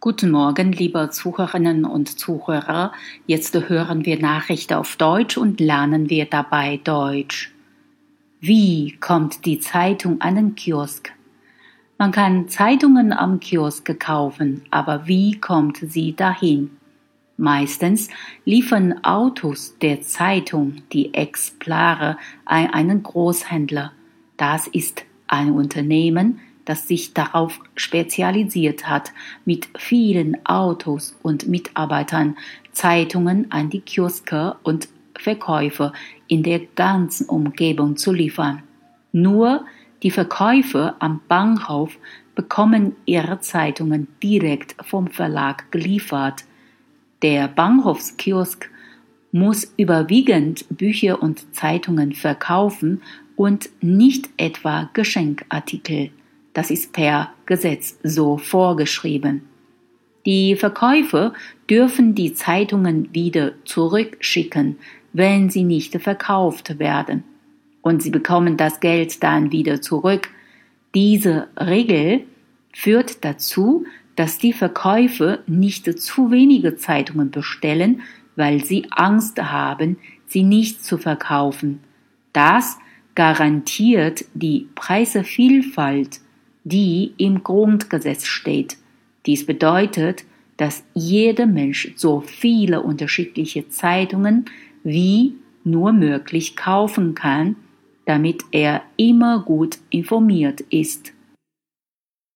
Guten Morgen, liebe Zuhörerinnen und Zuhörer. Jetzt hören wir Nachrichten auf Deutsch und lernen wir dabei Deutsch. Wie kommt die Zeitung an den Kiosk? Man kann Zeitungen am Kiosk kaufen, aber wie kommt sie dahin? Meistens liefern Autos der Zeitung die Exemplare an einen Großhändler. Das ist ein Unternehmen, das sich darauf spezialisiert hat, mit vielen Autos und Mitarbeitern Zeitungen an die Kioske und Verkäufer in der ganzen Umgebung zu liefern. Nur die Verkäufer am Bahnhof bekommen ihre Zeitungen direkt vom Verlag geliefert. Der Bahnhofskiosk muss überwiegend Bücher und Zeitungen verkaufen und nicht etwa Geschenkartikel. Das ist per Gesetz so vorgeschrieben. Die Verkäufer dürfen die Zeitungen wieder zurückschicken, wenn sie nicht verkauft werden. Und sie bekommen das Geld dann wieder zurück. Diese Regel führt dazu, dass die Verkäufer nicht zu wenige Zeitungen bestellen, weil sie Angst haben, sie nicht zu verkaufen. Das garantiert die Preisevielfalt die im Grundgesetz steht. Dies bedeutet, dass jeder Mensch so viele unterschiedliche Zeitungen wie nur möglich kaufen kann, damit er immer gut informiert ist.